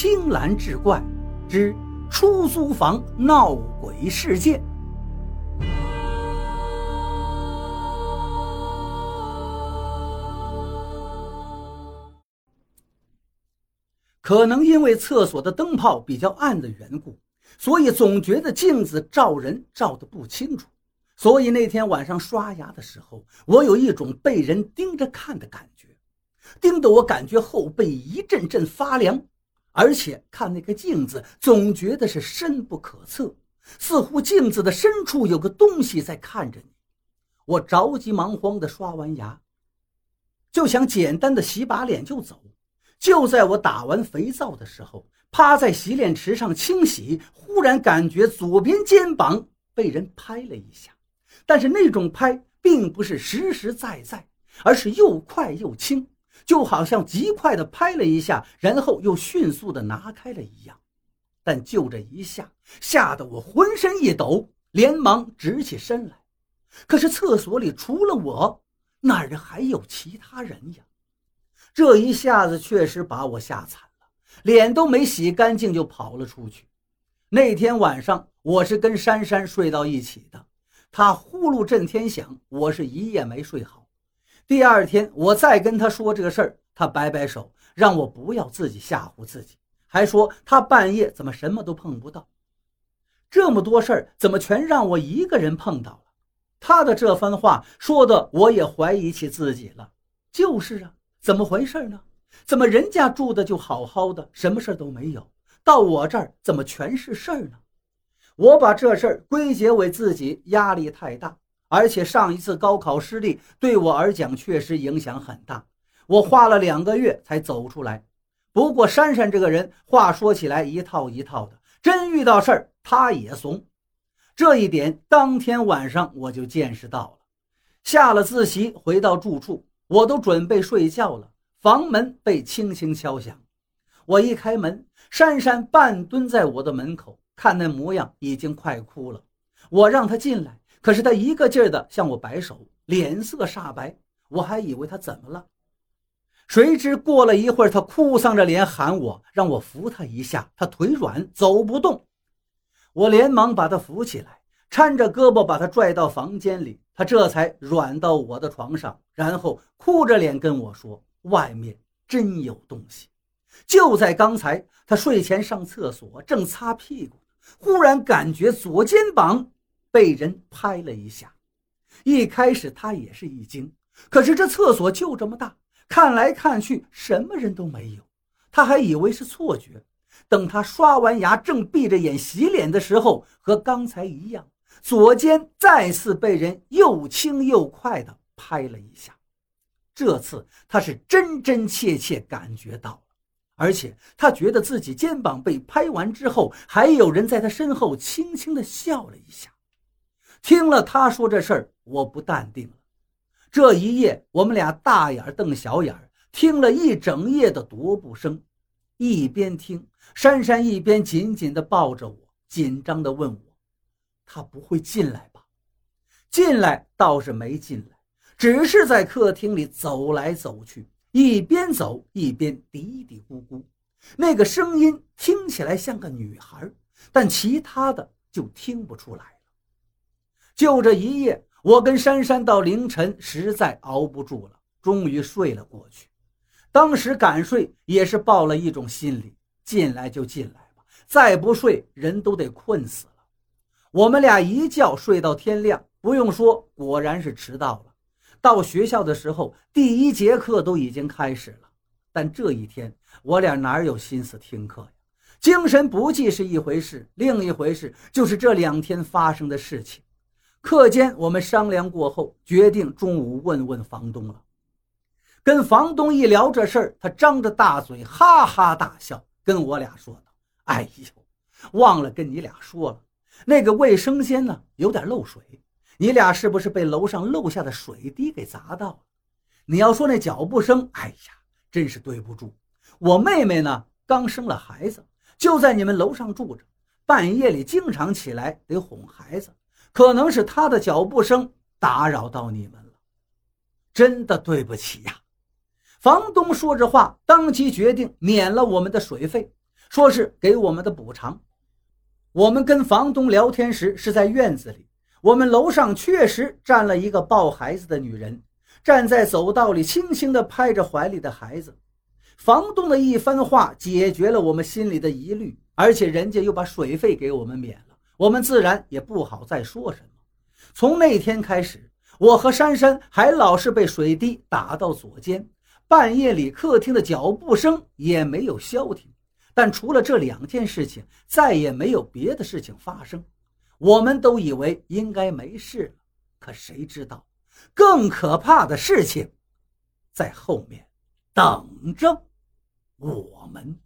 青蓝志怪之出租房闹鬼事件。可能因为厕所的灯泡比较暗的缘故，所以总觉得镜子照人照得不清楚。所以那天晚上刷牙的时候，我有一种被人盯着看的感觉，盯得我感觉后背一阵阵发凉，而且看那个镜子总觉得是深不可测，似乎镜子的深处有个东西在看着你。我着急忙慌地刷完牙，就想简单的洗把脸就走。就在我打完肥皂的时候，趴在洗脸池上清洗，忽然感觉左边肩膀被人拍了一下。但是那种拍并不是实实在在，而是又快又轻，就好像极快的拍了一下，然后又迅速的拿开了一样。但就这一下，吓得我浑身一抖，连忙直起身来。可是厕所里除了我，哪儿还有其他人呀？这一下子确实把我吓惨了，脸都没洗干净就跑了出去。那天晚上我是跟珊珊睡到一起的。她呼噜震天响，我是一夜没睡好。第二天我再跟他说这个事儿，他摆摆手，让我不要自己吓唬自己，还说他半夜怎么什么都碰不到。这么多事儿怎么全让我一个人碰到了？他的这番话说的我也怀疑起自己了。就是啊，怎么回事呢？怎么人家住的就好好的，什么事都没有，到我这儿怎么全是事儿呢？我把这事儿归结为自己压力太大，而且上一次高考失利对我而讲确实影响很大。我花了两个月才走出来。不过珊珊这个人话说起来一套一套的，真遇到事儿她也怂。这一点当天晚上我就见识到了。下了自习回到住处，我都准备睡觉了，房门被轻轻敲响。我一开门，珊珊半蹲在我的门口。看那模样，已经快哭了。我让她进来，可是他一个劲儿的向我摆手，脸色煞白。我还以为他怎么了，谁知过了一会儿，他哭丧着脸喊我，让我扶他一下。他腿软，走不动。我连忙把他扶起来，搀着胳膊把他拽到房间里。他这才软到我的床上，然后哭着脸跟我说：“外面真有东西。”就在刚才，他睡前上厕所，正擦屁股。忽然感觉左肩膀被人拍了一下，一开始他也是一惊，可是这厕所就这么大，看来看去什么人都没有，他还以为是错觉。等他刷完牙，正闭着眼洗脸的时候，和刚才一样，左肩再次被人又轻又快地拍了一下。这次他是真真切切感觉到了。而且他觉得自己肩膀被拍完之后，还有人在他身后轻轻地笑了一下。听了他说这事儿，我不淡定了。这一夜，我们俩大眼瞪小眼，听了一整夜的踱步声。一边听，珊珊一边紧紧地抱着我，紧张地问我：“他不会进来吧？”进来倒是没进来，只是在客厅里走来走去。一边走一边嘀嘀咕咕，那个声音听起来像个女孩，但其他的就听不出来。就这一夜，我跟珊珊到凌晨实在熬不住了，终于睡了过去。当时敢睡也是抱了一种心理，进来就进来吧，再不睡人都得困死了。我们俩一觉睡到天亮，不用说，果然是迟到了。到学校的时候，第一节课都已经开始了，但这一天我俩哪有心思听课呀？精神不济是一回事，另一回事就是这两天发生的事情。课间我们商量过后，决定中午问问房东了。跟房东一聊这事儿，他张着大嘴哈哈大笑，跟我俩说道：“哎呦，忘了跟你俩说了，那个卫生间呢有点漏水。”你俩是不是被楼上漏下的水滴给砸到了？你要说那脚步声，哎呀，真是对不住。我妹妹呢，刚生了孩子，就在你们楼上住着，半夜里经常起来得哄孩子，可能是他的脚步声打扰到你们了，真的对不起呀。房东说着话，当即决定免了我们的水费，说是给我们的补偿。我们跟房东聊天时是在院子里，我们楼上确实站了一个抱孩子的女人，站在走道里，轻轻地拍着怀里的孩子。房东的一番话解决了我们心里的疑虑，而且人家又把水费给我们免了，我们自然也不好再说什么。从那天开始，我和珊珊还老是被水滴打到左肩，半夜里客厅的脚步声也没有消停。但除了这两件事情，再也没有别的事情发生。我们都以为应该没事了，可谁知道，更可怕的事情在后面等着我们。